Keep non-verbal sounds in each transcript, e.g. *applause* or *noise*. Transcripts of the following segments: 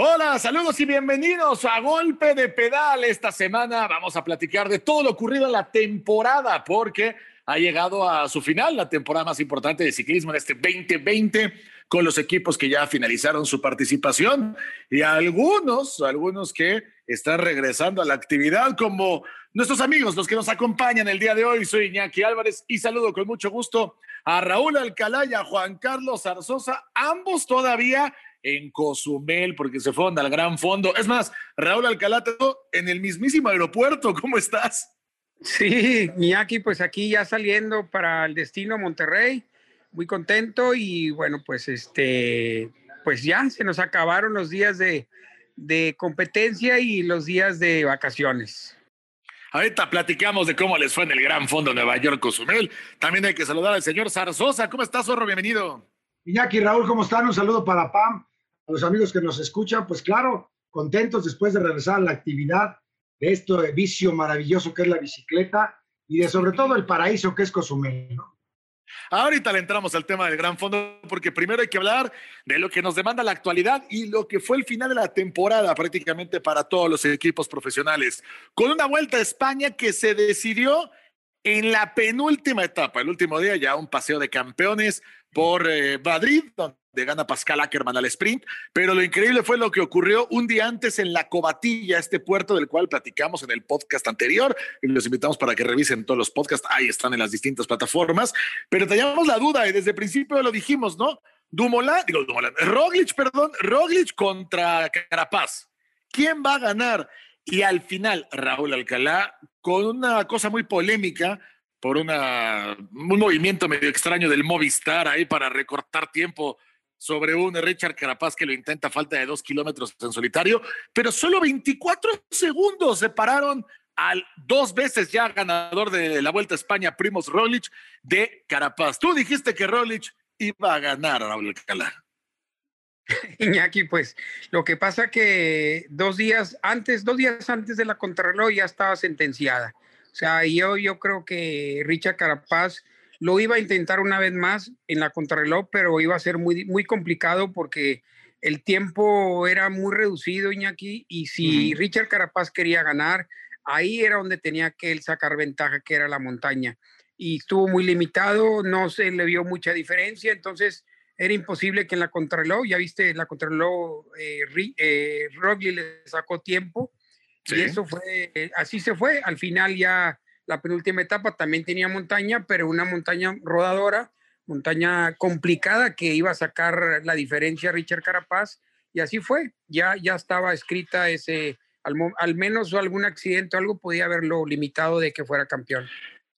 Hola, saludos y bienvenidos a Golpe de Pedal. Esta semana vamos a platicar de todo lo ocurrido en la temporada, porque ha llegado a su final la temporada más importante de ciclismo en este 2020 con los equipos que ya finalizaron su participación y algunos, algunos que están regresando a la actividad como nuestros amigos, los que nos acompañan el día de hoy. Soy Iñaki Álvarez y saludo con mucho gusto a Raúl Alcalá y a Juan Carlos Arzosa, ambos todavía en Cozumel porque se fueron al gran fondo. Es más, Raúl Alcalá, en el mismísimo aeropuerto, ¿cómo estás? Sí, Iñaki, pues aquí ya saliendo para el destino Monterrey, muy contento y bueno, pues este, pues ya se nos acabaron los días de, de competencia y los días de vacaciones. Ahorita platicamos de cómo les fue en el Gran Fondo Nueva York Cozumel. También hay que saludar al señor Zarzosa. ¿Cómo estás, Zorro? Bienvenido. Iñaki, Raúl, ¿cómo están? Un saludo para Pam, a los amigos que nos escuchan. Pues claro, contentos después de regresar a la actividad de este vicio maravilloso que es la bicicleta y de sobre todo el paraíso que es Cozumel. Ahorita le entramos al tema del gran fondo porque primero hay que hablar de lo que nos demanda la actualidad y lo que fue el final de la temporada prácticamente para todos los equipos profesionales. Con una vuelta a España que se decidió en la penúltima etapa, el último día ya un paseo de campeones por eh, Madrid, donde gana Pascal Ackermann al sprint, pero lo increíble fue lo que ocurrió un día antes en La Cobatilla, este puerto del cual platicamos en el podcast anterior, y los invitamos para que revisen todos los podcasts, ahí están en las distintas plataformas, pero teníamos la duda y desde el principio lo dijimos, ¿no? Dumoulin, digo Dumoulin, Roglic, perdón, Roglic contra Carapaz. ¿Quién va a ganar? Y al final, Raúl Alcalá, con una cosa muy polémica, por un movimiento medio extraño del Movistar ahí para recortar tiempo sobre un Richard Carapaz que lo intenta falta de dos kilómetros en solitario, pero solo 24 segundos separaron al dos veces ya ganador de la Vuelta a España, Primos Roglic, de Carapaz. Tú dijiste que Roglic iba a ganar, Raúl Alcalá. *laughs* Iñaki, pues lo que pasa que dos días antes, dos días antes de la contrarreloj ya estaba sentenciada. O sea, yo, yo creo que Richard Carapaz lo iba a intentar una vez más en la contrarreloj, pero iba a ser muy, muy complicado porque el tiempo era muy reducido, Iñaki, y si Richard Carapaz quería ganar, ahí era donde tenía que él sacar ventaja, que era la montaña. Y estuvo muy limitado, no se le vio mucha diferencia, entonces era imposible que en la contrarreloj, ya viste, la contrarreloj, eh, eh le sacó tiempo, y eso fue, eh, así se fue. Al final ya la penúltima etapa también tenía montaña, pero una montaña rodadora, montaña complicada que iba a sacar la diferencia Richard Carapaz, y así fue. Ya, ya estaba escrita ese, al, al menos algún accidente o algo podía haberlo limitado de que fuera campeón.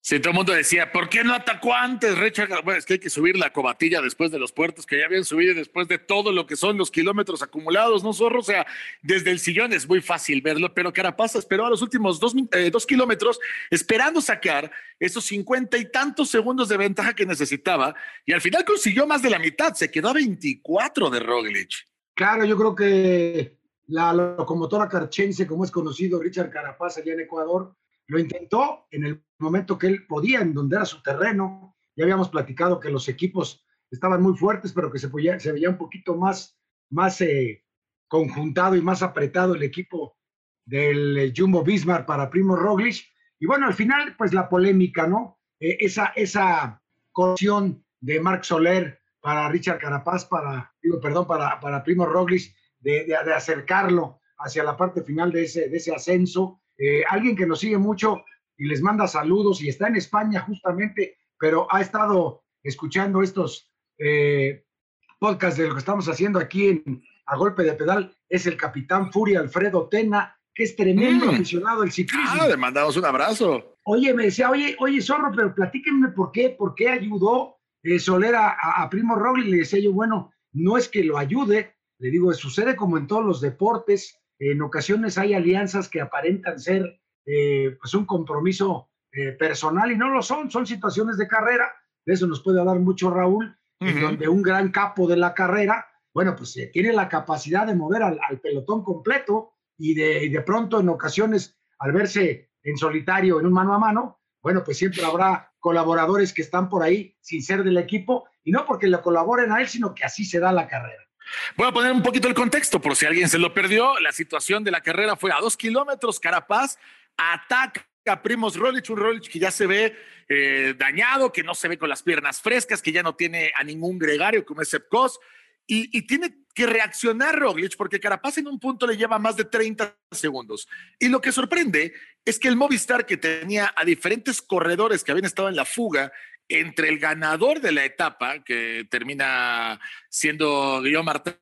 Sí, todo el mundo decía, ¿por qué no atacó antes Richard? Bueno, es que hay que subir la cobatilla después de los puertos que ya habían subido después de todo lo que son los kilómetros acumulados, ¿no, Zorro? O sea, desde el sillón es muy fácil verlo, pero Carapaz esperó a los últimos dos, eh, dos kilómetros esperando sacar esos cincuenta y tantos segundos de ventaja que necesitaba y al final consiguió más de la mitad, se quedó a 24 de Roglic. Claro, yo creo que la locomotora carchense, como es conocido Richard Carapaz allá en Ecuador, lo intentó en el momento que él podía, en donde era su terreno. Ya habíamos platicado que los equipos estaban muy fuertes, pero que se, veía un poquito más, más eh, conjuntado y más apretado el equipo del eh, Jumbo Bismarck para Primo Roglic. Y bueno, al final, pues la polémica, ¿no? Eh, esa, esa corrección de Marc Soler para Richard Carapaz, para, digo, perdón, para, para Primo Roglic, de, de, de, acercarlo hacia la parte final de ese, de ese ascenso. Eh, alguien que nos sigue mucho y les manda saludos y está en España justamente, pero ha estado escuchando estos eh, podcasts de lo que estamos haciendo aquí en A Golpe de Pedal, es el capitán Furia Alfredo Tena, que es tremendo mm. aficionado del ciclismo. Ah, le mandamos un abrazo. Oye, me decía, oye, oye, Zorro, pero platíquenme por qué, por qué ayudó eh, Soler a, a, Primo Rogli. Le decía yo, bueno, no es que lo ayude, le digo, sucede como en todos los deportes, en ocasiones hay alianzas que aparentan ser eh, pues un compromiso eh, personal y no lo son, son situaciones de carrera. De eso nos puede hablar mucho Raúl, donde un gran capo de la carrera, bueno, pues eh, tiene la capacidad de mover al, pelotón completo y de, y de pronto en ocasiones al verse en solitario en un mano a mano, bueno, pues siempre habrá colaboradores que están por ahí sin ser del equipo y no porque le colaboren a él, sino que así se da la carrera. Voy a poner un poquito el contexto por si alguien se lo perdió. La situación de la carrera fue a dos kilómetros. Carapaz ataca a Primos Rolich, un Rolich que ya se ve eh, dañado, que no se ve con las piernas frescas, que ya no tiene a ningún gregario como es Sepkos. Y, y, tiene que reaccionar Roglic porque Carapaz en un punto le lleva más de 30 segundos. Y lo que sorprende es que el Movistar que tenía a diferentes corredores que habían estado en la fuga entre el ganador de la etapa, que termina siendo Guillaume Martin,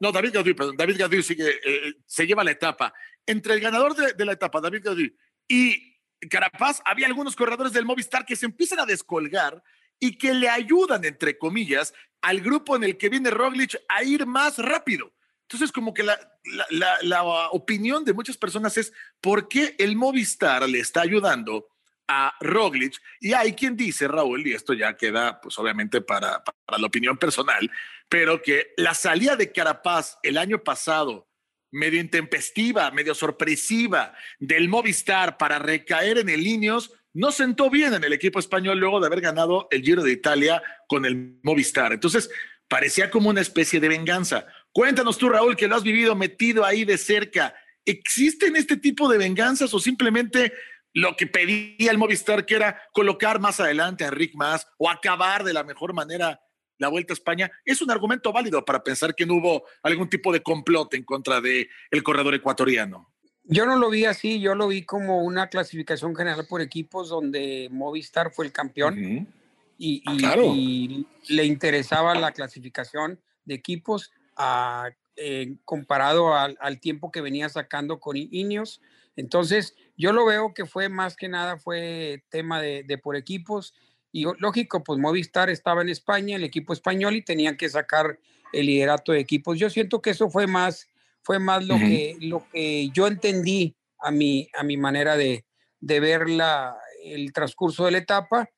no, David Gaudu, perdón, David Gaudu sigue, eh, se lleva la etapa. Entre el ganador de, la etapa, David Gaudu, y Carapaz, había algunos corredores del Movistar que se empiezan a descolgar y que le ayudan, entre comillas, al grupo en el que viene Roglic a ir más rápido. Entonces, como que la, opinión de muchas personas es, ¿por qué el Movistar le está ayudando a Roglic? Y hay quien dice, Raúl, y esto ya queda, pues obviamente para, para la opinión personal, pero que la salida de Carapaz el año pasado medio intempestiva, medio sorpresiva del Movistar para recaer en el Ineos, no sentó bien en el equipo español luego de haber ganado el Giro de Italia con el Movistar. Entonces, parecía como una especie de venganza. Cuéntanos tú, Raúl, que lo has vivido metido ahí de cerca. ¿Existen este tipo de venganzas o simplemente lo que pedía el Movistar, que era colocar más adelante a Rick Más o acabar de la mejor manera la Vuelta a España, es un argumento válido para pensar que no hubo algún tipo de complot en contra del el corredor ecuatoriano. Yo no lo vi así, yo lo vi como una clasificación general por equipos donde Movistar fue el campeón y, y, le interesaba la clasificación de equipos a, eh, comparado al, al, tiempo que venía sacando con Ineos. Entonces, yo lo veo que fue más que nada, fue tema de, de por equipos y lógico, pues Movistar estaba en España, el equipo español, y tenían que sacar el liderato de equipos. Yo siento que eso fue más, fue más lo, que, lo que yo entendí a mi, a mi manera de, de ver la, el transcurso de la etapa,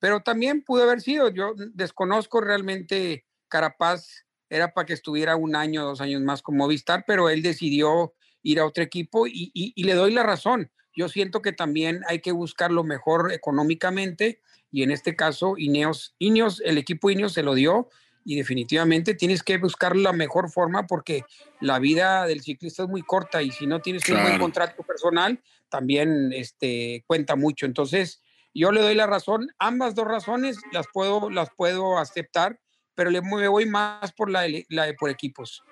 pero también pudo haber sido, yo desconozco realmente Carapaz, era para que estuviera un año, dos años más con Movistar, pero él decidió ir a otro equipo y, y, y le doy la razón. Yo siento que también hay que buscar lo mejor económicamente y en este caso Ineos, Ineos, el equipo Ineos se lo dio y definitivamente tienes que buscar la mejor forma porque la vida del ciclista es muy corta y si no tienes claro. un buen contrato personal también este, cuenta mucho. Entonces yo le doy la razón, ambas dos razones las puedo, las puedo aceptar, pero le me voy más por la, la de por equipos.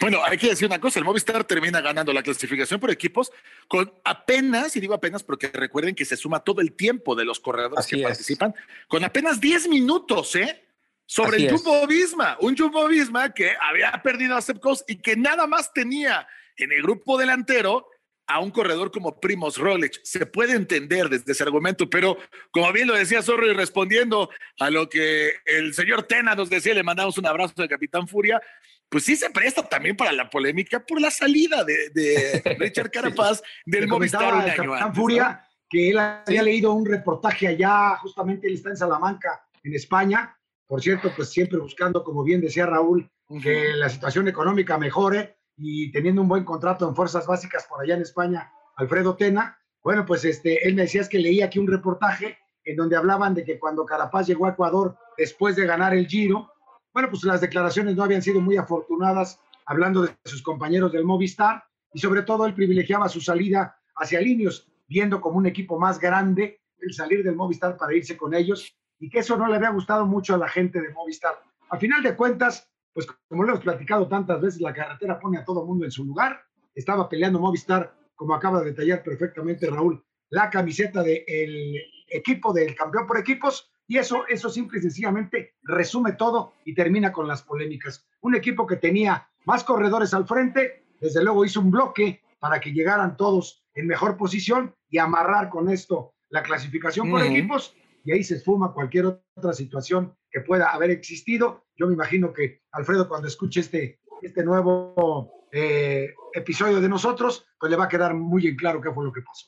Bueno, hay que decir una cosa, el Movistar termina ganando la clasificación por equipos con apenas, y digo apenas porque recuerden que se suma todo el tiempo de los corredores Así que es. participan, con apenas 10 minutos, ¿eh? Sobre Así el Jumbo Visma, un Jumbo Visma que había perdido a Sepkos y que nada más tenía en el grupo delantero a un corredor como Primos Roglic. Se puede entender desde ese argumento, pero como bien lo decía Zorro y respondiendo a lo que el señor Tena nos decía, le mandamos un abrazo al Capitán Furia, pues sí se presta también para la polémica por la salida de, de *laughs* Richard Carapaz del Movistar un año antes, Furia, ¿no? que él había leído un reportaje allá, justamente él está en Salamanca, en España, por cierto, pues siempre buscando, como bien decía Raúl, uh -huh. que la situación económica mejore y teniendo un buen contrato en fuerzas básicas por allá en España, Alfredo Tena, bueno, pues este, él me decía es que leí aquí un reportaje en donde hablaban de que cuando Carapaz llegó a Ecuador después de ganar el Giro, bueno, pues las declaraciones no habían sido muy afortunadas hablando de sus compañeros del Movistar y sobre todo él privilegiaba su salida hacia Linios, viendo como un equipo más grande el salir del Movistar para irse con ellos y que eso no le había gustado mucho a la gente de Movistar. A final de cuentas, pues como lo hemos platicado tantas veces, la carretera pone a todo mundo en su lugar. Estaba peleando Movistar, como acaba de detallar perfectamente Raúl, la camiseta del de equipo del campeón por equipos y eso, eso simple y sencillamente resume todo y termina con las polémicas. Un equipo que tenía más corredores al frente, desde luego hizo un bloque para que llegaran todos en mejor posición y amarrar con esto la clasificación por uh -huh. equipos y ahí se esfuma cualquier otra situación que pueda haber existido. Yo me imagino que Alfredo cuando escuche este, este nuevo eh, episodio de nosotros, pues le va a quedar muy en claro qué fue lo que pasó.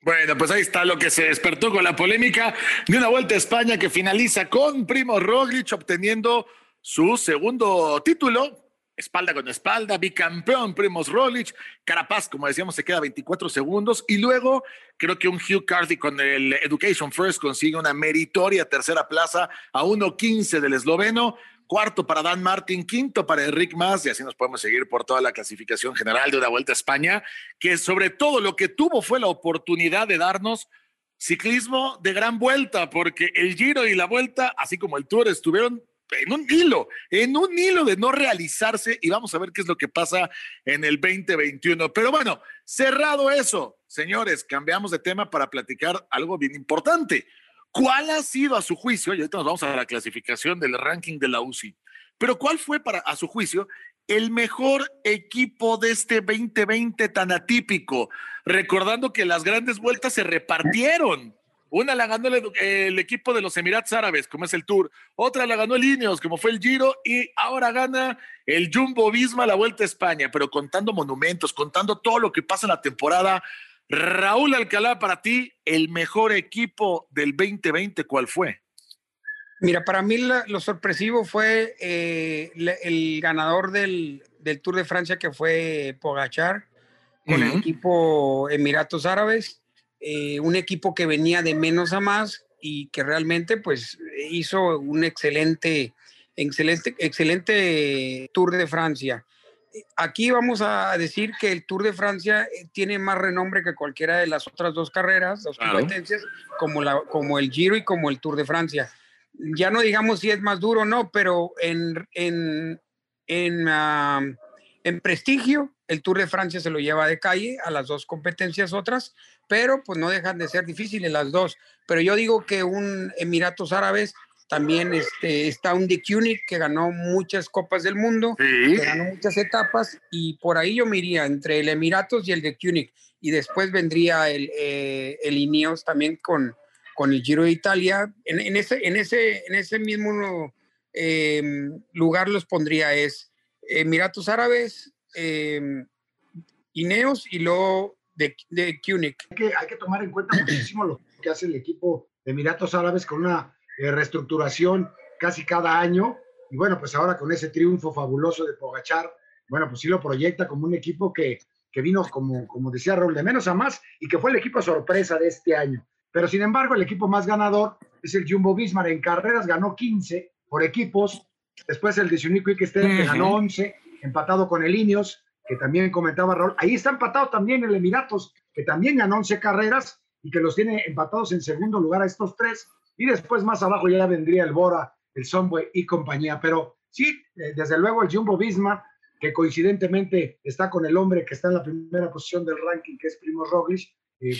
Bueno, pues ahí está lo que se despertó con la polémica de una vuelta a España que finaliza con Primo Roglic obteniendo su segundo título, espalda con espalda, bicampeón Primos Roglic, Carapaz, como decíamos, se queda 24 segundos y luego creo que un Hugh Carthy con el Education First consigue una meritoria tercera plaza a 1.15 del esloveno. Cuarto para Dan Martin, quinto para Enric Mas, y así nos podemos seguir por toda la clasificación general de una vuelta a España, que sobre todo lo que tuvo fue la oportunidad de darnos ciclismo de gran vuelta, porque el Giro y la vuelta, así como el Tour, estuvieron en un hilo, en un hilo de no realizarse y vamos a ver qué es lo que pasa en el 2021. Pero bueno, cerrado eso, señores, cambiamos de tema para platicar algo bien importante. ¿Cuál ha sido a su juicio? Y ahorita nos vamos a la clasificación del ranking de la UCI. Pero ¿cuál fue para a su juicio el mejor equipo de este 2020 tan atípico? Recordando que las grandes vueltas se repartieron. Una la ganó el, equipo de los Emiratos Árabes, como es el Tour. Otra la ganó el Ineos, como fue el Giro. Y ahora gana el Jumbo Visma la Vuelta a España. Pero contando monumentos, contando todo lo que pasa en la temporada. Raúl Alcalá, para ti, el mejor equipo del 2020, ¿cuál fue? Mira, para mí lo sorpresivo fue eh, el ganador del, Tour de Francia, que fue Pogachar, con el equipo Emiratos Árabes eh, un equipo que venía de menos a más y que realmente pues hizo un excelente, excelente, excelente Tour de Francia. Aquí vamos a decir que el Tour de Francia eh, tiene más renombre que cualquiera de las otras dos carreras, dos competencias, como, la, como el Giro y como el Tour de Francia. Ya no digamos si es más duro o no, pero en, en, en, en prestigio, el Tour de Francia se lo lleva de calle a las dos competencias otras, pero pues no dejan de ser difíciles las dos. Pero yo digo que un Emiratos Árabes también este, está un de Kunik que ganó muchas copas del mundo, que ganó muchas etapas y por ahí yo me iría entre el Emiratos y el de Kunik y después vendría el, eh, el Ineos también con, con el Giro de Italia. En, ese, en, ese, en ese mismo em, lugar los pondría es Emiratos Árabes, em, Ineos y luego de, de Hay que, hay que tomar en cuenta muchísimo lo que hace el equipo de Emiratos Árabes con una eh, reestructuración casi cada año. Y bueno, pues ahora con ese triunfo fabuloso de Pogachar, bueno, pues sí lo proyecta como un equipo que, que vino, como, como decía Raúl, de menos a más y que fue el equipo sorpresa de este año. Pero sin embargo, el equipo más ganador es el Jumbo Vismar. En carreras ganó 15 por equipos. Después el de Unique Quick que ganó 11, empatado con el Ineos que también comentaba Raúl. Ahí está empatado también el Emiratos, que también ganó 11 carreras y que los tiene empatados en segundo lugar a estos tres. Y después más abajo ya vendría el Bora, el Somboy y compañía. Pero sí, eh, desde luego el Jumbo Visma, que coincidentemente está con el hombre que está en la primera posición del ranking, que es Primo Roglic,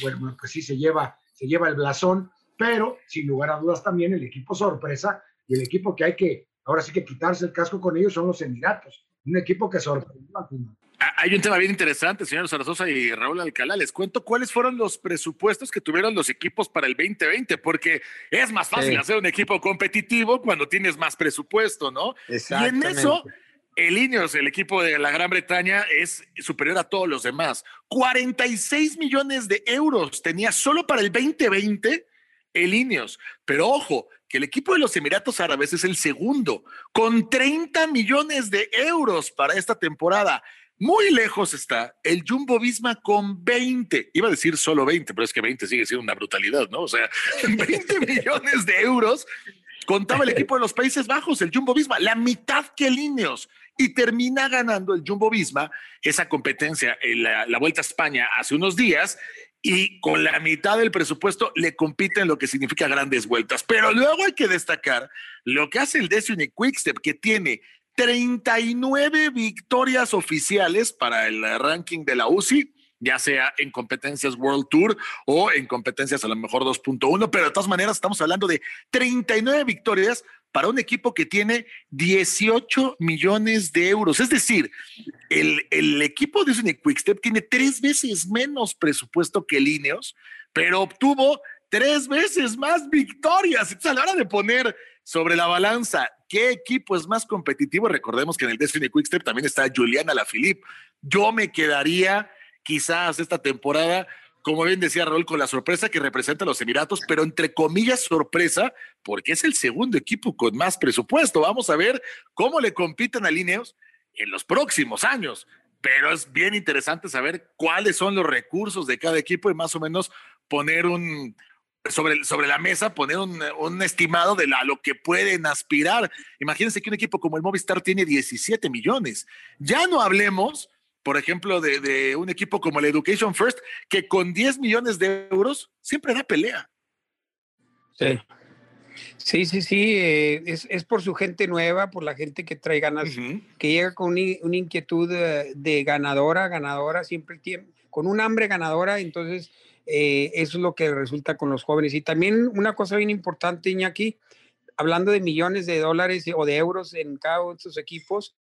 bueno, pues sí se lleva, se lleva el blasón, pero sin lugar a dudas también el equipo sorpresa y el equipo que hay que, ahora sí que quitarse el casco con ellos son los Emiratos, un equipo que sorprendió al final. Ah, hay un tema bien interesante, señor Zarazosa y Raúl Alcalá. Les cuento cuáles fueron los presupuestos que tuvieron los equipos para el 2020, porque es más fácil hacer un equipo competitivo cuando tienes más presupuesto, ¿no? Y en eso, el Ineos, el equipo de la Gran Bretaña, es superior a todos los demás. 46 millones de euros tenía solo para el 2020 el Ineos. Pero ojo, que el equipo de los Emiratos Árabes es el segundo, con 30 millones de euros para esta temporada. Muy lejos está el Jumbo Visma con 20. Iba a decir solo 20, pero es que 20 sigue siendo una brutalidad, ¿no? O sea, *laughs* 20 millones de euros contaba el equipo de los Países Bajos, el Jumbo Visma, la mitad que Líneos. Y termina ganando el Jumbo Visma esa competencia en la, Vuelta a España hace unos días y con la mitad del presupuesto le compiten lo que significa grandes vueltas. Pero luego hay que destacar lo que hace el Destiny Quickstep, que tiene 39 victorias oficiales para el ranking de la UCI, ya sea en competencias World Tour o en competencias a lo mejor 2.1, pero de todas maneras estamos hablando de 39 victorias para un equipo que tiene 18 millones de euros. Es decir, el, el equipo de Quick Quickstep tiene tres veces menos presupuesto que Lineos, pero obtuvo tres veces más victorias. Entonces, a la hora de poner sobre la balanza ¿Qué equipo es más competitivo? Recordemos que en el Destiny Quickstep también está Juliana Lafilippe. Yo me quedaría quizás esta temporada, como bien decía Raúl, con la sorpresa que representa los Emiratos, pero entre comillas sorpresa, porque es el segundo equipo con más presupuesto. Vamos a ver cómo le compiten a Lineos en los próximos años. Pero es bien interesante saber cuáles son los recursos de cada equipo y más o menos poner un, sobre, sobre la mesa poner un, un estimado de la, lo que pueden aspirar. Imagínense que un equipo como el Movistar tiene 17 millones. Ya no hablemos, por ejemplo, de, de un equipo como el Education First, que con 10 millones de euros siempre da pelea. Sí. Sí, sí, sí, eh, es, es, por su gente nueva, por la gente que trae ganas, uh -huh. que llega con una, una inquietud de, de, ganadora, ganadora, siempre tiene, con un hambre ganadora, entonces eh, eso es lo que resulta con los jóvenes. Y también una cosa bien importante, Iñaki, hablando de millones de dólares o de euros en cada uno de estos equipos,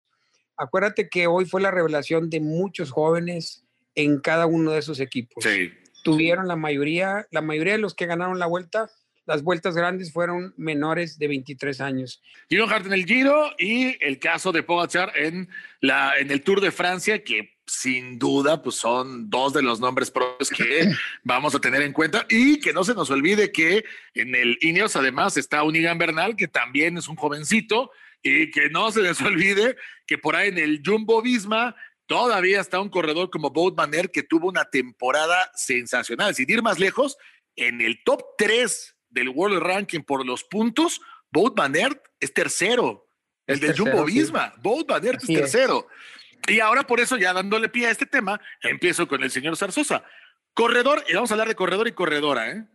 acuérdate que hoy fue la revelación de muchos jóvenes en cada uno de esos equipos. Sí. Tuvieron la mayoría, la mayoría de los que ganaron la vuelta las vueltas grandes fueron menores de 23 años. Gino Hart en el Giro y el caso de Pogacar en, la, en el Tour de Francia, que sin duda pues son dos de los nombres propios que *clears throat* vamos a tener en cuenta y que no se nos olvide que en el Ineos además está Unigan Bernal, que también es un jovencito y que no se les *laughs* olvide que por ahí en el Jumbo Visma todavía está un corredor como Boat Manner que tuvo una temporada sensacional. Sin ir más lejos, en el top 3 del World Ranking por los puntos, Boat es tercero. El es del tercero, Jumbo Visma, sí. Boat es tercero. Es. Y ahora por eso, ya dándole pie a este tema, empiezo con el señor Zarzosa. Corredor, y vamos a hablar de corredor y corredora, ¿eh?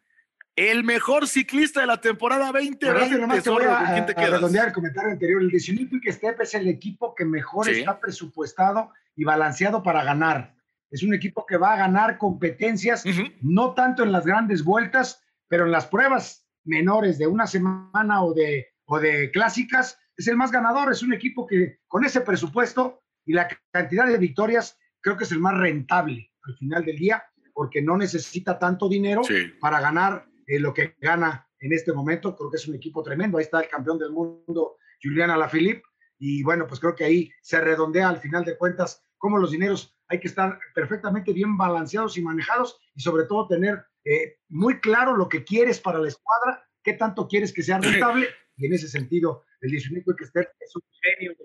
El mejor ciclista de la temporada 2020. Nomás te voy a, a, a redondear el comentario anterior. El de Quick Step es el equipo que mejor sí. está presupuestado y balanceado para ganar. Es un equipo que va a ganar competencias, uh -huh. no tanto en las grandes vueltas, pero en las pruebas menores de una semana o de, o de clásicas, es el más ganador, es un equipo que con ese presupuesto y la cantidad de victorias, creo que es el más rentable al final del día, porque no necesita tanto dinero sí. para ganar eh, lo que gana en este momento, creo que es un equipo tremendo, ahí está el campeón del mundo, Juliana Lafilippe, y bueno, pues creo que ahí se redondea al final de cuentas cómo los dineros hay que estar perfectamente bien balanceados y manejados y sobre todo tener eh, muy claro lo que quieres para la escuadra, qué tanto quieres que sea rentable, *clears throat* y en ese sentido, el Disunico que es un genio.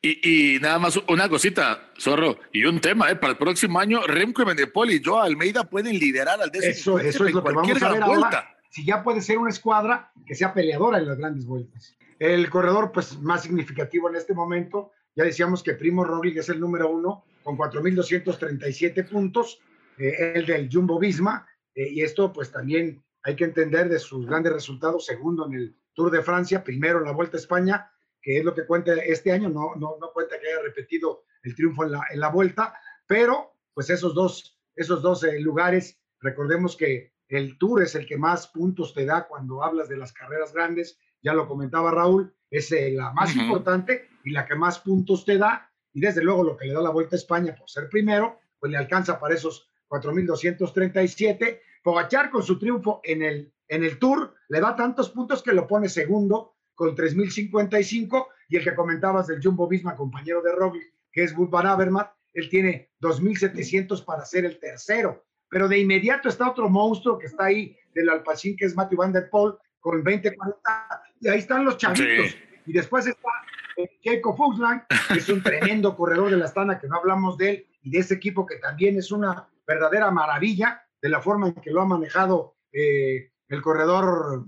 Y, y, nada más una cosita, Zorro, y un tema, ¿eh? para el próximo año, Remco Benepol y Joe Almeida pueden liderar al décimo. Eso, eso es lo que vamos a ver vuelta. ahora. Si ya puede ser una escuadra que sea peleadora en las grandes vueltas. El corredor, pues, más significativo en este momento, ya decíamos que Primo Roglic es el número uno con 4.237 puntos, eh, el del Jumbo Visma, eh, y esto pues también hay que entender de sus grandes resultados, segundo en el Tour de Francia, primero en la Vuelta a España, que es lo que cuenta este año, no, no, no cuenta que haya repetido el triunfo en la, en la Vuelta, pero pues esos dos, esos dos eh, lugares, recordemos que el Tour es el que más puntos te da cuando hablas de las carreras grandes, ya lo comentaba Raúl, es eh, la más uh -huh. importante y la que más puntos te da, y desde luego lo que le da la Vuelta a España por ser primero, pues le alcanza para esos 4.237. Pogachar con su triunfo en el, en el Tour le da tantos puntos que lo pone segundo con 3.055 y el que comentabas del Jumbo Visma, compañero de Roglic, que es Wood Van Avermaet, él tiene 2.700 para ser el tercero. Pero de inmediato está otro monstruo que está ahí del Alpacín, que es Matthew Van Der Poel, con 20-40, y ahí están los chavitos. Sí. Y después está eh, Jacob Fuchsland, que es un tremendo corredor de la Astana, que no hablamos de él, y de ese equipo que también es una verdadera maravilla de la forma en que lo ha manejado eh, el corredor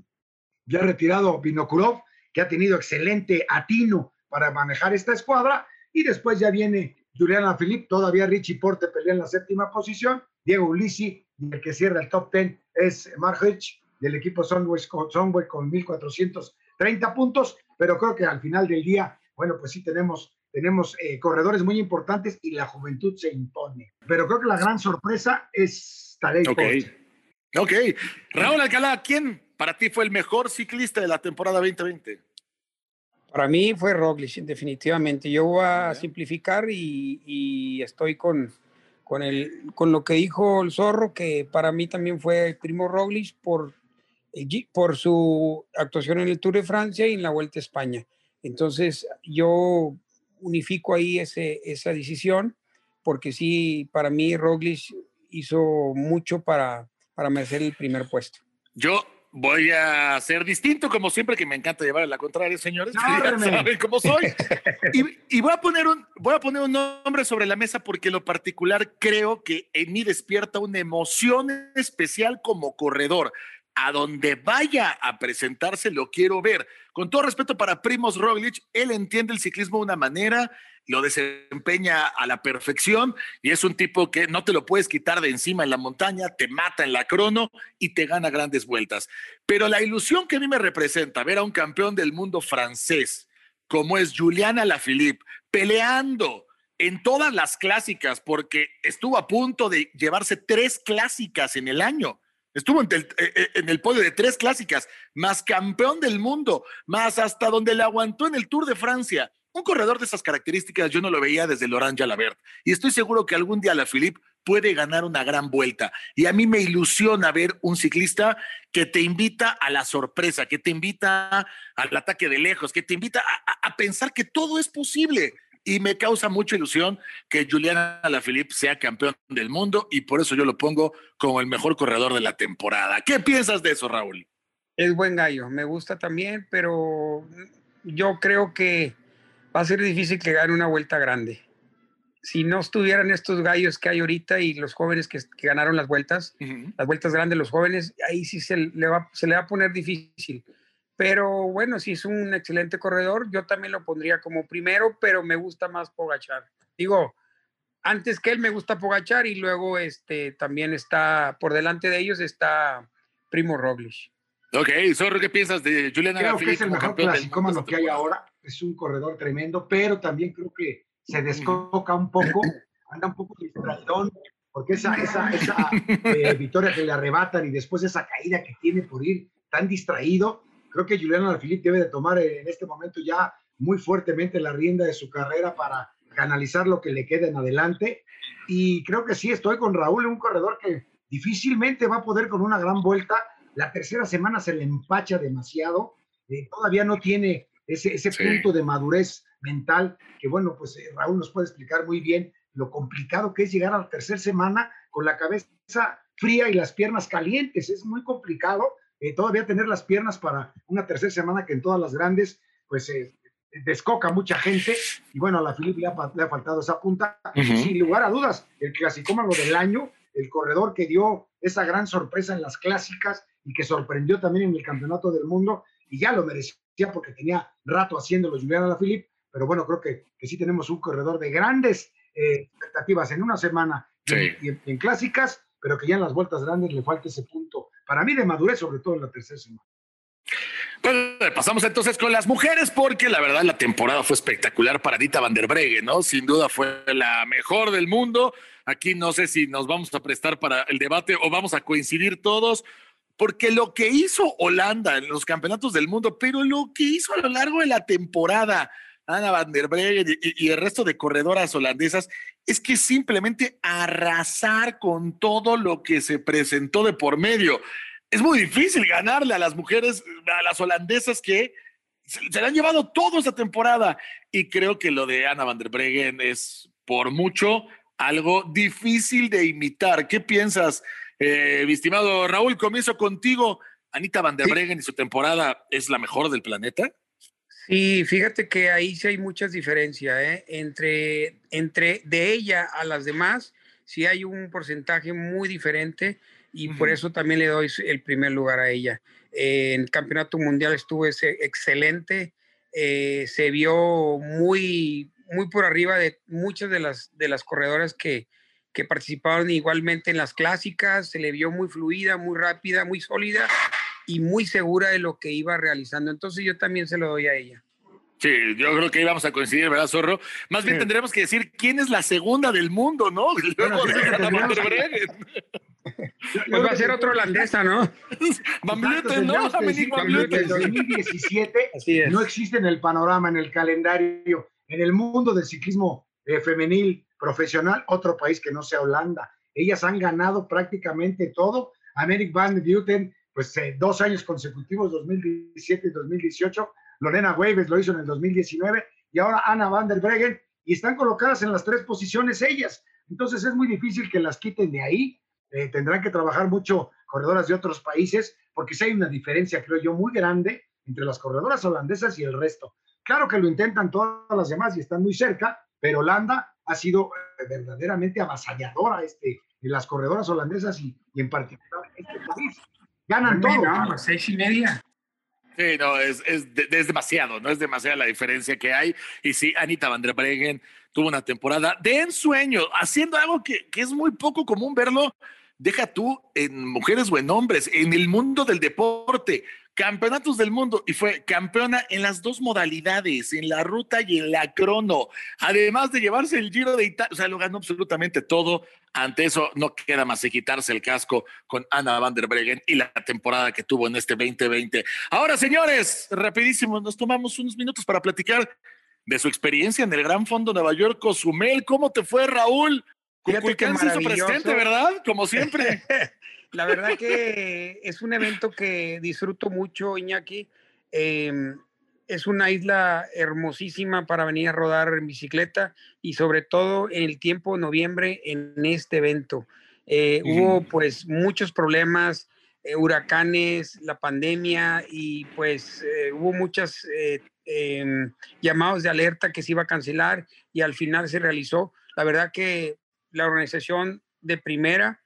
ya retirado Vinokurov, que ha tenido excelente atino para manejar esta escuadra, y después ya viene Juliana Philippe, todavía Richie Porte pelea en la séptima posición, Diego Ulisi, y el que cierra el top ten es Mark Hitch, del equipo Sunway con, Sunway con 1.430 puntos, pero creo que al final del día, bueno, pues sí tenemos tenemos eh, corredores muy importantes y la juventud se impone. Pero creo que la gran sorpresa es Tadej Ok. Ok. Raúl Alcalá, ¿quién para ti fue el mejor ciclista de la temporada 2020? Para mí fue Roglic, definitivamente. Yo voy a simplificar y, y estoy con, con, el, con lo que dijo el zorro, que para mí también fue el primo Roglic por, por su actuación en el Tour de Francia y en la Vuelta a España. Entonces, yo unifico ahí ese, esa decisión, porque sí, para mí Roglic hizo mucho para, para merecer el primer puesto. Yo voy a ser distinto, como siempre, que me encanta llevar a la contraria, señores. No, ya saben cómo soy. *laughs* y, y voy, a poner un, voy a poner un nombre sobre la mesa porque lo particular creo que en mí despierta una emoción especial como corredor. A donde vaya a presentarse lo quiero ver. Con todo respeto para Primos Roglic, él entiende el ciclismo de una manera, lo desempeña a la perfección y es un tipo que no te lo puedes quitar de encima en la montaña, te mata en la crono y te gana grandes vueltas. Pero la ilusión que a mí me representa ver a un campeón del mundo francés como es Juliana Lafilippe peleando en todas las clásicas porque estuvo a punto de llevarse tres clásicas en el año Estuvo eh, eh, en el, podio de tres clásicas, más campeón del mundo, más hasta donde le aguantó en el Tour de Francia. Un corredor de esas características yo no lo veía desde Laurent Jalabert. Y estoy seguro que algún día la Philippe puede ganar una gran vuelta. Y a mí me ilusiona ver un ciclista que te invita a la sorpresa, que te invita al ataque de lejos, que te invita a pensar que todo es posible y me causa mucha ilusión que Julián Alaphilippe sea campeón del mundo y por eso yo lo pongo como el mejor corredor de la temporada. ¿Qué piensas de eso, Raúl? Es buen gallo, me gusta también, pero yo creo que va a ser difícil que gane una vuelta grande. Si no estuvieran estos gallos que hay ahorita y los jóvenes que, ganaron las vueltas, las vueltas grandes, los jóvenes, ahí sí se le, va, se le va a poner difícil pero bueno, si es un excelente corredor, yo también lo pondría como primero, pero me gusta más Pogachar. Digo, antes que él me gusta Pogachar y luego este también está por delante de ellos está Primo Roglic. Ok, Zorro, ¿qué piensas de Julián Creo que es el mejor clasicómano que hay ahora. Es un corredor tremendo, pero también creo que se descoca un poco, anda un poco distraidón, porque esa, esa, esa eh, *laughs* victoria que le arrebatan y después esa caída que tiene por ir tan distraído, Creo que Julián Alaphilippe debe de tomar en este momento ya muy fuertemente la rienda de su carrera para canalizar lo que le queda en adelante. Y creo que sí, estoy con Raúl, un corredor que difícilmente va a poder con una gran vuelta. La tercera semana se le empacha demasiado. Eh, todavía no tiene ese, ese punto de madurez mental que, bueno, pues eh, Raúl nos puede explicar muy bien lo complicado que es llegar a la tercera semana con la cabeza fría y las piernas calientes. Es muy complicado eh, todavía tener las piernas para una tercera semana que en todas las grandes, pues eh, descoca mucha gente. Y bueno, a la Filip le, ha, faltado esa punta. Sin lugar a dudas, el clasicómago del año, el corredor que dio esa gran sorpresa en las clásicas y que sorprendió también en el campeonato del mundo y ya lo merecía porque tenía rato haciéndolo Julián Alaphilippe, pero bueno, creo que, que sí tenemos un corredor de grandes eh, expectativas en una semana y, en, clásicas, pero que ya en las vueltas grandes le falta ese punto para mí de madurez, sobre todo en la tercera semana. Pues pasamos entonces con las mujeres, porque la verdad la temporada fue espectacular para Dita Van der Breggen, ¿no? Sin duda fue la mejor del mundo. Aquí no sé si nos vamos a prestar para el debate o vamos a coincidir todos, porque lo que hizo Holanda en los campeonatos del mundo, pero lo que hizo a lo largo de la temporada, Ana Van der Breggen y, y el resto de corredoras holandesas, es que simplemente arrasar con todo lo que se presentó de por medio. Es muy difícil ganarle a las mujeres, a las holandesas que se, le han llevado toda esta temporada. Y creo que lo de Ana van der Breggen es por mucho algo difícil de imitar. ¿Qué piensas, eh, mi estimado Raúl? Comienzo contigo. Anita van der Breggen y su temporada es la mejor del planeta. Sí, fíjate que ahí sí hay muchas diferencias, ¿eh? entre, entre de ella a las demás, sí hay un porcentaje muy diferente y por eso también le doy el primer lugar a ella. en el campeonato mundial estuvo excelente, eh, se vio muy, muy por arriba de muchas de las, de las corredoras que, que participaron igualmente en las clásicas, se le vio muy fluida, muy rápida, muy sólida y muy segura de lo que iba realizando. Entonces yo también se lo doy a ella. Sí, yo creo que íbamos a coincidir, ¿verdad, Zorro? Más bien tendremos que decir quién es la segunda del mundo, ¿no? *laughs* Luego de *laughs* Pues va a ser otra holandesa, ¿no? *laughs* Van ¿no? En 2017 no existe en el panorama, en el calendario, en el mundo del ciclismo eh, femenil profesional, otro país que no sea Holanda. Ellas han ganado prácticamente todo. Americ Van Buiten pues eh, dos años consecutivos, 2017 y 2018. Lorena Waves lo hizo en el 2019 y ahora Ana van der Breggen y están colocadas en las tres posiciones ellas. Entonces es muy difícil que las quiten de ahí. Eh, tendrán que trabajar mucho corredoras de otros países porque sí hay una diferencia, creo yo, muy grande entre las corredoras holandesas y el resto. Claro que lo intentan todas las demás y están muy cerca, pero Holanda ha sido eh, verdaderamente avasalladora este, en las corredoras holandesas y, en particular este país ganan todo. No, a las seis y media. Sí, no, es, es, es, demasiado, no es demasiada la diferencia que hay. Y sí, Anita van der Breggen tuvo una temporada de ensueño, haciendo algo que, que es muy poco común verlo deja tú en mujeres o en hombres, en el mundo del deporte, campeonatos del mundo y fue campeona en las dos modalidades, en la ruta y en la crono, además de llevarse el Giro de Italia, o sea, lo ganó absolutamente todo. Ante eso no queda más que quitarse el casco con Ana van der Breggen y la temporada que tuvo en este 2020. Ahora, señores, rapidísimo, nos tomamos unos minutos para platicar de su experiencia en el Gran Fondo Nueva York Cozumel. ¿Cómo te fue, Raúl? Cuculcán se hizo presente, ¿verdad? Como siempre. *laughs* La verdad que es un evento que disfruto mucho, Iñaki. Em, es una isla hermosísima para venir a rodar en bicicleta y sobre todo en el tiempo de noviembre en este evento. Eh, hubo pues muchos problemas, eh, huracanes, la pandemia y pues eh, hubo muchos em, llamados de alerta que se iba a cancelar y al final se realizó. La verdad que la organización de primera.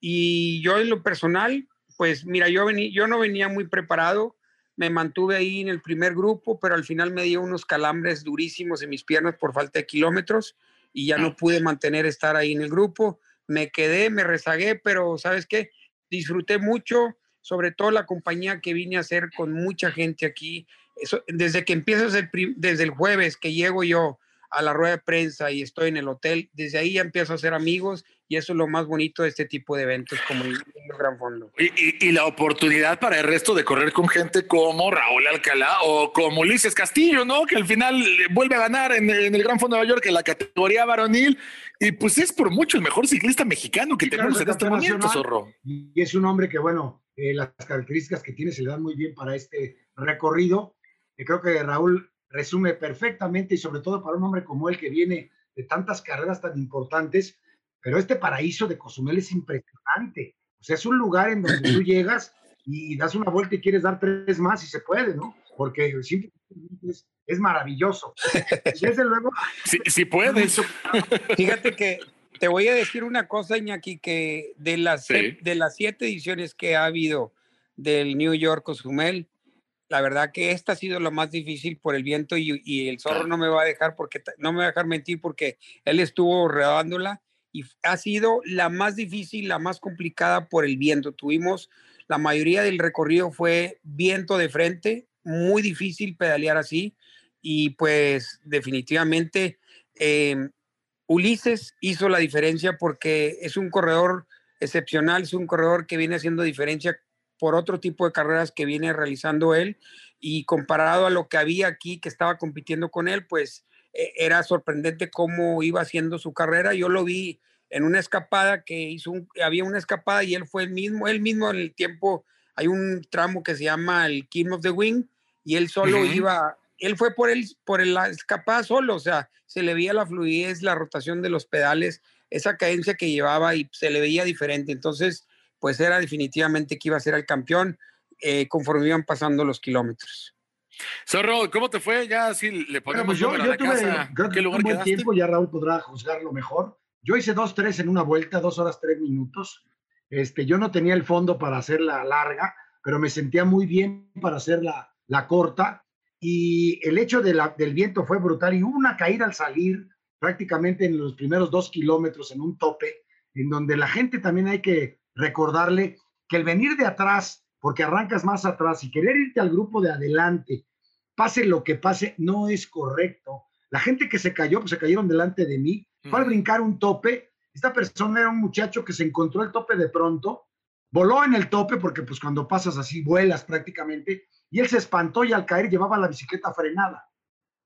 Y yo en lo personal, pues mira, yo, vení, yo no venía muy preparado, me mantuve ahí en el primer grupo, pero al final me dio unos calambres durísimos en mis piernas por falta de kilómetros y ya no pude mantener estar ahí en el grupo. Me quedé, me rezagué, pero ¿sabes qué? Disfruté mucho, sobre todo la compañía que vine a hacer con mucha gente aquí. Desde que empiezas el, desde el jueves que llego yo, a la rueda de prensa y estoy en el hotel, desde ahí ya empiezo a hacer amigos y eso es lo más bonito de este tipo de eventos como el, Gran Fondo. Y, la oportunidad para el resto de correr con gente como Raúl Alcalá o como Ulises Castillo, ¿no? Que al final vuelve a ganar en, el Gran Fondo de Nueva York en la categoría varonil y pues es por mucho el mejor ciclista mexicano que tenemos en este momento, Zorro. Y es un hombre que, bueno, eh, las características que tiene se le dan muy bien para este recorrido. Y creo que Raúl resume perfectamente y sobre todo para un hombre como él que viene de tantas carreras tan importantes, pero este paraíso de Cozumel es impresionante. O sea, es un lugar en donde tú *clears throat* llegas y das una vuelta y quieres dar tres más y se puede, ¿no? Porque simplemente es, es maravilloso. Desde luego. *laughs* Sí, puedes. *laughs* Fíjate que te voy a decir una cosa, Iñaki, que de las, de las siete ediciones que ha habido del New York Cozumel, la verdad que esta ha sido lo más difícil por el viento y, el zorro no me va a dejar porque no me va a dejar mentir porque él estuvo rodándola y ha sido la más difícil, la más complicada por el viento. Tuvimos la mayoría del recorrido fue viento de frente, muy difícil pedalear así y pues definitivamente em, Ulises hizo la diferencia porque es un corredor excepcional, es un corredor que viene haciendo diferencia por otro tipo de carreras que viene realizando él y comparado a lo que había aquí que estaba compitiendo con él, pues e, era sorprendente cómo iba haciendo su carrera. Yo lo vi en una escapada que hizo, había una escapada y él fue el mismo, él mismo en el tiempo, hay un tramo que se llama el King of the Wing y él solo iba, él fue por el, por la escapada solo, o sea, se le veía la fluidez, la rotación de los pedales, esa cadencia que llevaba y se le veía diferente. Entonces, pues era definitivamente que iba a ser el campeón eh, conforme iban pasando los kilómetros. Zorro, ¿cómo te fue? Ya sí le ponemos pues yo, yo tuve, Creo que un buen tiempo, ya Raúl podrá juzgarlo mejor. Yo hice dos, tres en una vuelta, dos horas, tres minutos. Este, yo no tenía el fondo para hacerla larga, pero me sentía muy bien para hacerla la corta. Y el hecho de la, del viento fue brutal y hubo una caída al salir prácticamente en los primeros dos kilómetros en un tope, en donde la gente también hay que recordarle que el venir de atrás, porque arrancas más atrás y querer irte al grupo de adelante, pase lo que pase, no es correcto. La gente que se cayó, pues se cayeron delante de mí, fue al brincar un tope. Esta persona era un muchacho que se encontró el tope de pronto, voló en el tope, porque pues cuando pasas así vuelas prácticamente, y él se espantó y al caer llevaba la bicicleta frenada.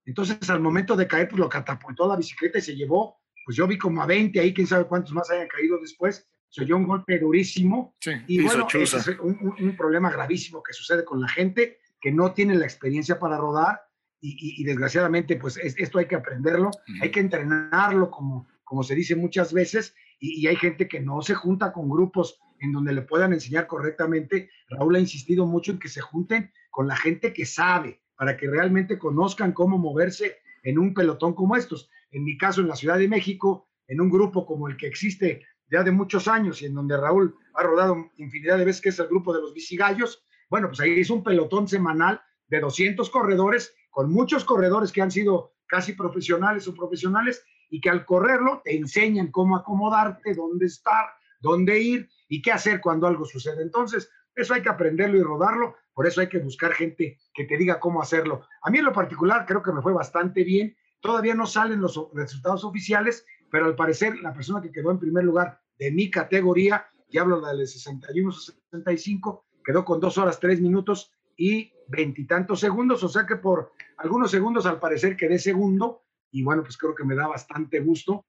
Entonces al momento de caer, pues lo catapultó la bicicleta y se llevó, pues yo vi como a 20 ahí, quién sabe cuántos más hayan caído después, se oyó un golpe durísimo. y bueno, ese es un, problema gravísimo que sucede con la gente que no tiene la experiencia para rodar y, desgraciadamente, pues esto hay que aprenderlo, hay que entrenarlo, como, como se dice muchas veces, y, hay gente que no se junta con grupos en donde le puedan enseñar correctamente. Raúl ha insistido mucho en que se junten con la gente que sabe, para que realmente conozcan cómo moverse en un pelotón como estos. En mi caso, en la Ciudad de México, en un grupo como el que existe ya de muchos años y en donde Raúl ha rodado infinidad de veces, que es el grupo de los bicigallos, bueno, pues ahí es un pelotón semanal de 200 corredores, con muchos corredores que han sido casi profesionales o profesionales y que al correrlo te enseñan cómo acomodarte, dónde estar, dónde ir y qué hacer cuando algo sucede. Entonces, eso hay que aprenderlo y rodarlo, por eso hay que buscar gente que te diga cómo hacerlo. A mí en lo particular creo que me fue bastante bien. Todavía no salen los resultados oficiales, pero al parecer la persona que quedó en primer lugar de mi categoría, y hablo de 61-65, quedó con dos horas, tres minutos y veintitantos segundos, o sea que por algunos segundos al parecer quedé segundo, y bueno, pues creo que me da bastante gusto.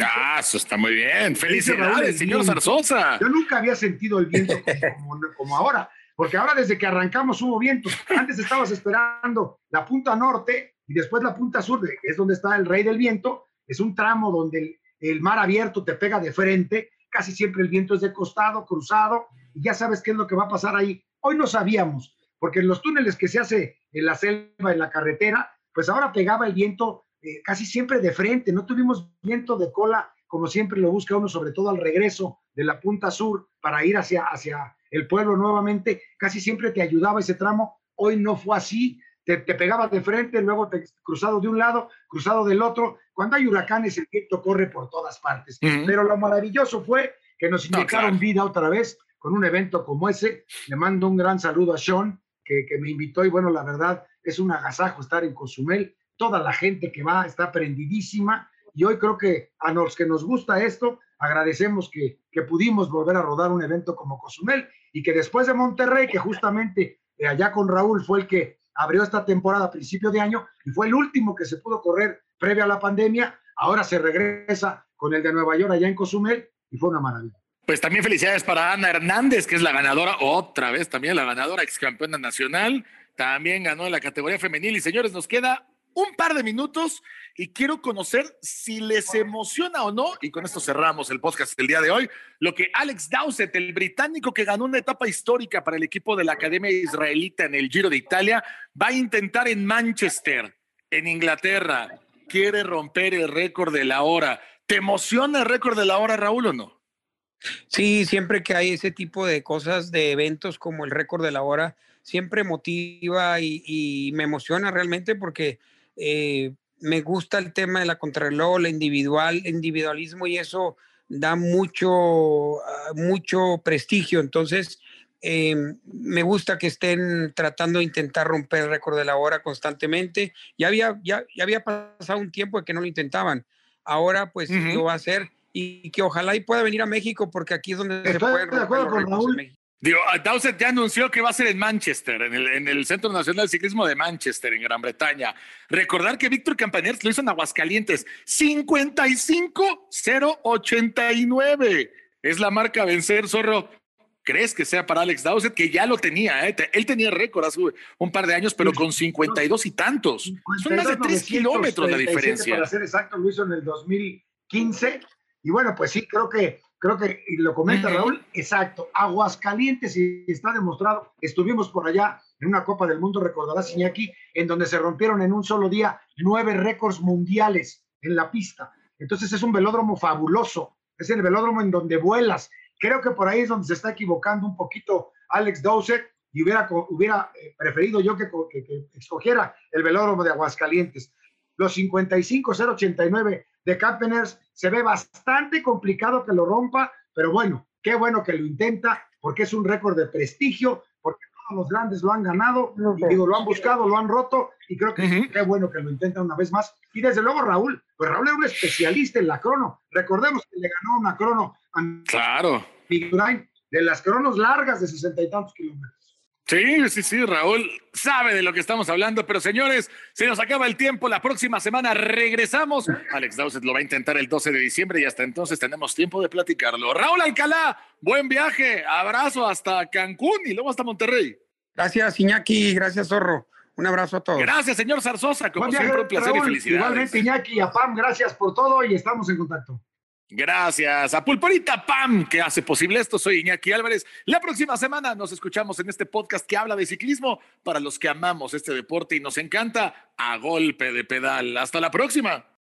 ah, eso está muy bien. Felicidades, señor Zarzosa. Yo nunca había sentido el viento como, como, ahora, porque ahora desde que arrancamos hubo viento. Antes estabas esperando la punta norte y después la punta sur, es donde está el rey del viento. Es un tramo donde el mar abierto te pega de frente, casi siempre el viento es de costado, cruzado, y ya sabes qué es lo que va a pasar ahí. Hoy no sabíamos, porque en los túneles que se hace en la selva, en la carretera, pues ahora pegaba el viento eh, casi siempre de frente, no tuvimos viento de cola como siempre lo busca uno, sobre todo al regreso de la punta sur para ir hacia, hacia el pueblo nuevamente, casi siempre te ayudaba ese tramo, hoy no fue así, te, te pegaba de frente, luego te, cruzado de un lado, cruzado del otro, cuando hay huracanes el viento corre por todas partes, pero lo maravilloso fue que nos inyectaron vida otra vez con un evento como ese, le mando un gran saludo a Sean, que, que me invitó y bueno, la verdad es un agasajo estar en Cozumel, toda la gente que va está prendidísima y hoy creo que a los que nos gusta esto, agradecemos que, que pudimos volver a rodar un evento como Cozumel y que después de Monterrey, que justamente allá con Raúl fue el que abrió esta temporada a principio de año y fue el último que se pudo correr previo a la pandemia, ahora se regresa con el de Nueva York allá en Cozumel y fue una maravilla. Pues también felicidades para Ana Hernández, que es la ganadora, otra vez también la ganadora, ex campeona nacional, también ganó en la categoría femenil. Y señores, nos queda un par de minutos y quiero conocer si les emociona o no, y con esto cerramos el podcast del día de hoy, lo que Alex Dowsett, el británico que ganó una etapa histórica para el equipo de la Academia Israelita en el Giro de Italia, va a intentar en Manchester, en Inglaterra. Quiere romper el récord de la hora. ¿Te emociona el récord de la hora, Raúl, o no? Sí, siempre que hay ese tipo de cosas, de eventos como el récord de la hora, siempre motiva y, y me emociona realmente porque eh, me gusta el tema de la contrarreloj, el individual, individualismo y eso da mucho, ah, mucho prestigio. Entonces, eh, me gusta que estén tratando de intentar romper el récord de la hora constantemente. Ya había, ya, ya había pasado un tiempo de que no lo intentaban. Ahora, pues, lo va a hacer y que ojalá y pueda venir a México porque aquí es donde se puede romper Digo, Dowsett ya anunció que va a ser en Manchester, en el, en el, Centro Nacional de Ciclismo de Manchester, en Gran Bretaña. Recordar que Víctor Campaners lo hizo en Aguascalientes, 55-089. Es la marca a vencer, Zorro. ¿Crees que sea para Alex Dowsett? Que ya lo tenía, ¿eh? él tenía récord hace un par de años, pero con 52 y tantos. Son más de 3 kilómetros la diferencia. Para ser exacto, lo hizo en el 2015. Y bueno, pues sí, creo que creo que lo comenta Raúl, exacto, Aguascalientes, y está demostrado, estuvimos por allá en una Copa del Mundo, recordarás Iñaki, en donde se rompieron en un solo día nueve récords mundiales en la pista. Entonces es un velódromo fabuloso, es el velódromo en donde vuelas. Creo que por ahí es donde se está equivocando un poquito Alex Dowsett y hubiera, hubiera eh, preferido yo que, que, que escogiera el velódromo de Aguascalientes. Los 55-089 de Campeners se ve bastante complicado que lo rompa, pero bueno, qué bueno que lo intenta, porque es un récord de prestigio, porque todos los grandes lo han ganado, digo, lo han buscado, lo han roto, y creo que qué bueno que lo intenta una vez más. Y desde luego Raúl, pues Raúl es un especialista en la crono. Recordemos que le ganó una crono a claro. de las cronos largas de sesenta y tantos kilómetros. Sí, sí, sí, Raúl sabe de lo que estamos hablando, pero señores, se nos acaba el tiempo. La próxima semana regresamos. Alex Dowsett lo va a intentar el 12 de diciembre y hasta entonces tenemos tiempo de platicarlo. Raúl Alcalá, buen viaje, abrazo hasta Cancún y luego hasta Monterrey. Gracias, Iñaki, gracias, Zorro. Un abrazo a todos. Gracias, señor Zarzosa. Como siempre, un placer y felicidades. Igualmente, Iñaki y a Pam, gracias por todo y estamos en contacto. Gracias a Pulporita Pam, que hace posible esto. Soy Iñaki Álvarez. La próxima semana nos escuchamos en este podcast que habla de ciclismo para los que amamos este deporte y nos encanta a golpe de pedal. Hasta la próxima.